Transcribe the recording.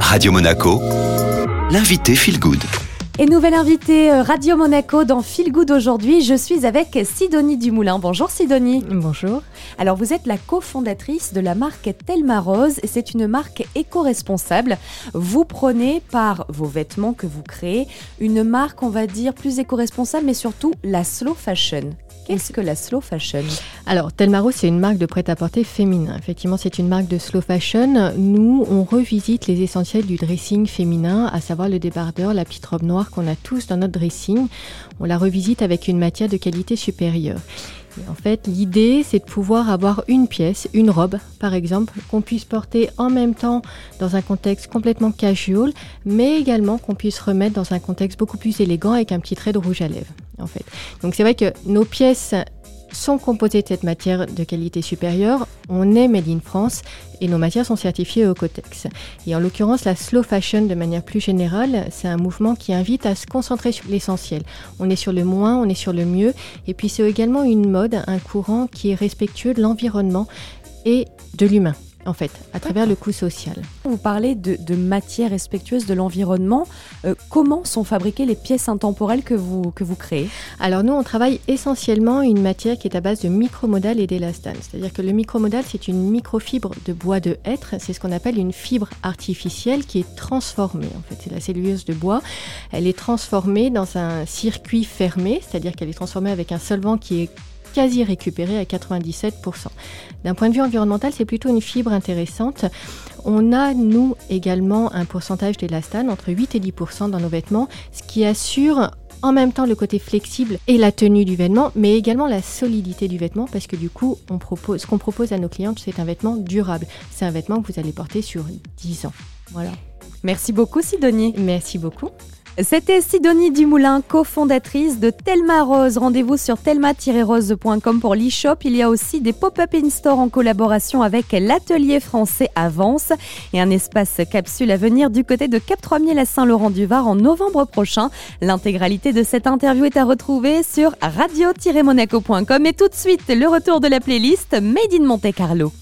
Radio Monaco, l'invité Feel Good. Et nouvelle invitée euh, Radio Monaco dans Feel Good aujourd'hui, je suis avec Sidonie Dumoulin. Bonjour Sidonie. Bonjour. Alors vous êtes la cofondatrice de la marque Telma Rose et c'est une marque éco-responsable. Vous prenez par vos vêtements que vous créez une marque, on va dire, plus éco-responsable mais surtout la slow fashion. Qu'est-ce que la slow fashion? Alors, Telmaro, c'est une marque de prêt-à-porter féminin. Effectivement, c'est une marque de slow fashion. Nous, on revisite les essentiels du dressing féminin, à savoir le débardeur, la petite robe noire qu'on a tous dans notre dressing. On la revisite avec une matière de qualité supérieure. en fait, l'idée, c'est de pouvoir avoir une pièce, une robe, par exemple, qu'on puisse porter en même temps dans un contexte complètement casual, mais également qu'on puisse remettre dans un contexte beaucoup plus élégant avec un petit trait de rouge à lèvres en fait. Donc c'est vrai que nos pièces sont composées de cette matière de qualité supérieure. On est made in France et nos matières sont certifiées au Cotex. Et en l'occurrence, la slow fashion, de manière plus générale, c'est un mouvement qui invite à se concentrer sur l'essentiel. On est sur le moins, on est sur le mieux. Et puis c'est également une mode, un courant qui est respectueux de l'environnement et de l'humain en fait, à travers le coût social. Vous parlez de, matières respectueuses de l'environnement. Euh, comment sont fabriquées les pièces intemporelles que vous, que vous créez? Alors nous, on travaille essentiellement une matière qui est à base de micromodal et d'élastane. C'est-à-dire que le micromodal, c'est une microfibre de bois de hêtre. C'est ce qu'on appelle une fibre artificielle qui est transformée. En fait, c'est la celluleuse de bois. Elle est transformée dans un circuit fermé, c'est-à-dire qu'elle est transformée avec un solvant qui est quasi récupéré à 97%. D'un point de vue environnemental, c'est plutôt une fibre intéressante. On a, nous, également un pourcentage d'élastane entre 8 et 10% dans nos vêtements, ce qui assure en même temps le côté flexible et la tenue du vêtement, mais également la solidité du vêtement, parce que du coup, on propose, ce qu'on propose à nos clients, c'est un vêtement durable. C'est un vêtement que vous allez porter sur 10 ans. Voilà. Merci beaucoup, Sidonie. Merci beaucoup. C'était Sidonie Dumoulin, cofondatrice de Telma Rose. Rendez-vous sur telma-rose.com pour l'e-shop. Il y a aussi des pop-up in-store en collaboration avec l'atelier français Avance et un espace capsule à venir du côté de Cap 3000 à Saint-Laurent-du-Var en novembre prochain. L'intégralité de cette interview est à retrouver sur radio-monaco.com et tout de suite le retour de la playlist Made in Monte Carlo.